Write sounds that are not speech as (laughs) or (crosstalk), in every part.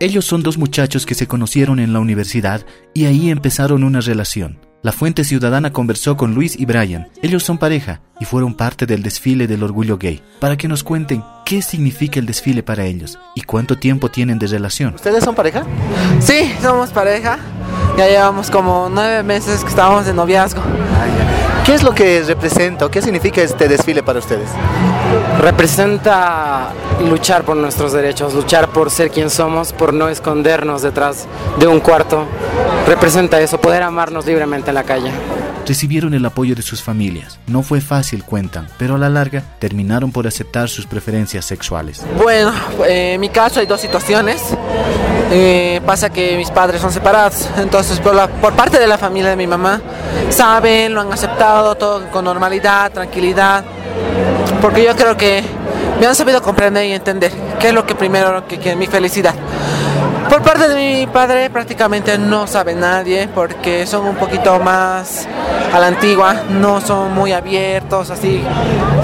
Ellos son dos muchachos que se conocieron en la universidad y ahí empezaron una relación. La Fuente Ciudadana conversó con Luis y Brian. Ellos son pareja y fueron parte del desfile del orgullo gay. Para que nos cuenten qué significa el desfile para ellos y cuánto tiempo tienen de relación. ¿Ustedes son pareja? Sí, somos pareja. Ya llevamos como nueve meses que estábamos de noviazgo. ¿Qué es lo que representa o qué significa este desfile para ustedes? Representa luchar por nuestros derechos, luchar por ser quien somos, por no escondernos detrás de un cuarto. Representa eso, poder amarnos libremente en la calle. Recibieron el apoyo de sus familias. No fue fácil, cuentan, pero a la larga terminaron por aceptar sus preferencias sexuales. Bueno, en mi caso hay dos situaciones. Eh, pasa que mis padres son separados, entonces por, la, por parte de la familia de mi mamá saben, lo han aceptado todo con normalidad, tranquilidad, porque yo creo que me han sabido comprender y entender qué es lo que primero que quiere mi felicidad. Por parte de mi padre prácticamente no sabe nadie porque son un poquito más a la antigua, no son muy abiertos, así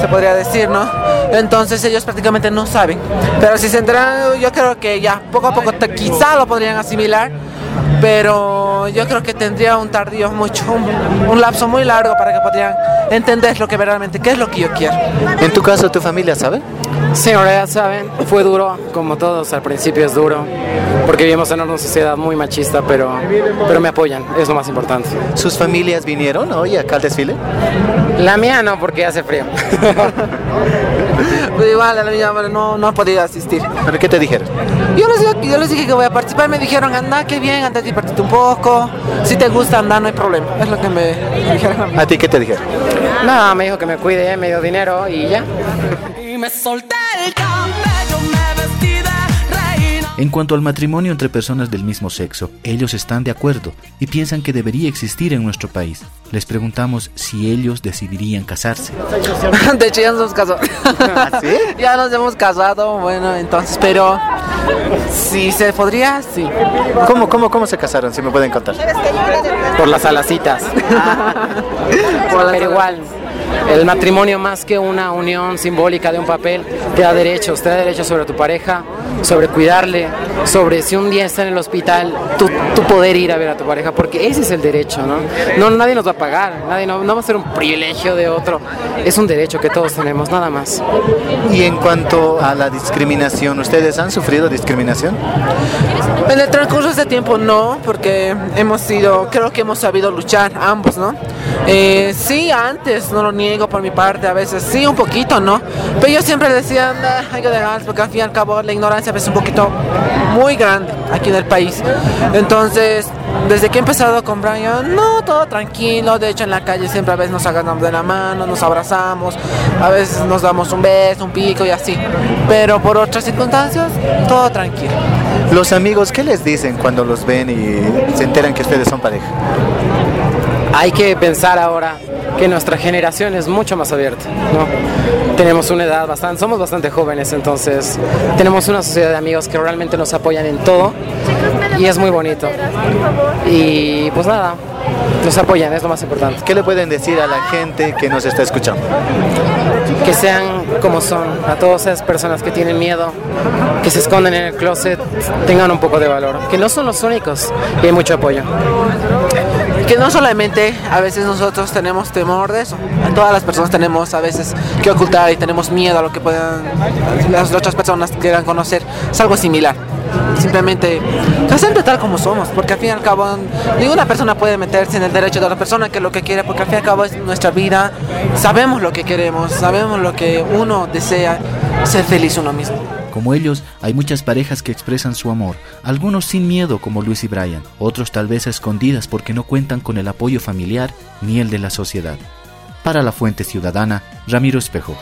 se podría decir, ¿no? Entonces ellos prácticamente no saben. Pero si se enteran, yo creo que ya poco a poco quizá lo podrían asimilar, pero yo creo que tendría un tardío mucho, un, un, lapso muy largo para que podrían entender lo que verdaderamente, qué es lo que yo quiero. En tu caso, ¿tu familia sabe? Sí, ahora ya saben, fue duro, como todos, al principio es duro, porque vivimos en una sociedad muy machista, pero, pero me apoyan, es lo más importante. ¿Sus familias vinieron hoy acá al desfile? La mía no, porque hace frío. (laughs) pues igual, la mía no, no ha podido asistir. ¿Pero qué te dijeron? Yo les, dije, yo les dije que voy a participar, me dijeron, anda, qué bien, anda, divertirte un poco, si te gusta andar, no hay problema, es lo que me dijeron a mí. ¿A ti qué te dijeron? Nada, me dijo que me cuide, me dio dinero y ya. Y me solté el cabello, me vestí de reina. En cuanto al matrimonio entre personas del mismo sexo, ellos están de acuerdo y piensan que debería existir en nuestro país. Les preguntamos si ellos decidirían casarse. (laughs) De hecho, ya nos hemos casado. ¿Sí? (laughs) ya nos hemos casado, bueno, entonces, pero si se podría, sí. ¿Cómo, cómo, cómo se casaron? Si me pueden contar. Por las alacitas. (laughs) Pero igual, el matrimonio más que una unión simbólica de un papel, te da derechos, te da derechos sobre tu pareja, sobre cuidarle, sobre si un día está en el hospital, tú, tú poder ir a ver a tu pareja, porque ese es el derecho, ¿no? No, nadie nos va a pagar, nadie, no, no va a ser un privilegio de otro, es un derecho que todos tenemos, nada más. Y en cuanto a la discriminación, ¿ustedes han sufrido discriminación? En el transcurso de este tiempo no, porque hemos sido, creo que hemos sabido luchar ambos, ¿no? Eh, sí, antes, no lo niego por mi parte, a veces sí, un poquito, ¿no? Pero yo siempre decía, anda, hay que dejar, porque al fin y al cabo la ignorancia es un poquito muy grande aquí en el país. Entonces, desde que he empezado con Brian, no, todo tranquilo, de hecho en la calle siempre a veces nos agarramos de la mano, nos abrazamos, a veces nos damos un beso, un pico y así. Pero por otras circunstancias, todo tranquilo. Los amigos, ¿qué les dicen cuando los ven y se enteran que ustedes son pareja? Hay que pensar ahora que nuestra generación es mucho más abierta, ¿no? Tenemos una edad bastante, somos bastante jóvenes, entonces tenemos una sociedad de amigos que realmente nos apoyan en todo y es muy bonito. Y pues nada, nos apoyan, es lo más importante. ¿Qué le pueden decir a la gente que nos está escuchando? Que sean como son, a todas esas personas que tienen miedo, que se esconden en el closet, tengan un poco de valor, que no son los únicos y hay mucho apoyo que no solamente a veces nosotros tenemos temor de eso, todas las personas tenemos a veces que ocultar y tenemos miedo a lo que puedan las otras personas quieran conocer, es algo similar. Simplemente aceptar tal como somos, porque al fin y al cabo ninguna persona puede meterse en el derecho de otra persona que lo que quiere, porque al fin y al cabo es nuestra vida, sabemos lo que queremos, sabemos lo que uno desea, ser feliz uno mismo. Como ellos, hay muchas parejas que expresan su amor, algunos sin miedo como Luis y Brian, otros tal vez a escondidas porque no cuentan con el apoyo familiar ni el de la sociedad. Para la Fuente Ciudadana, Ramiro Espejo.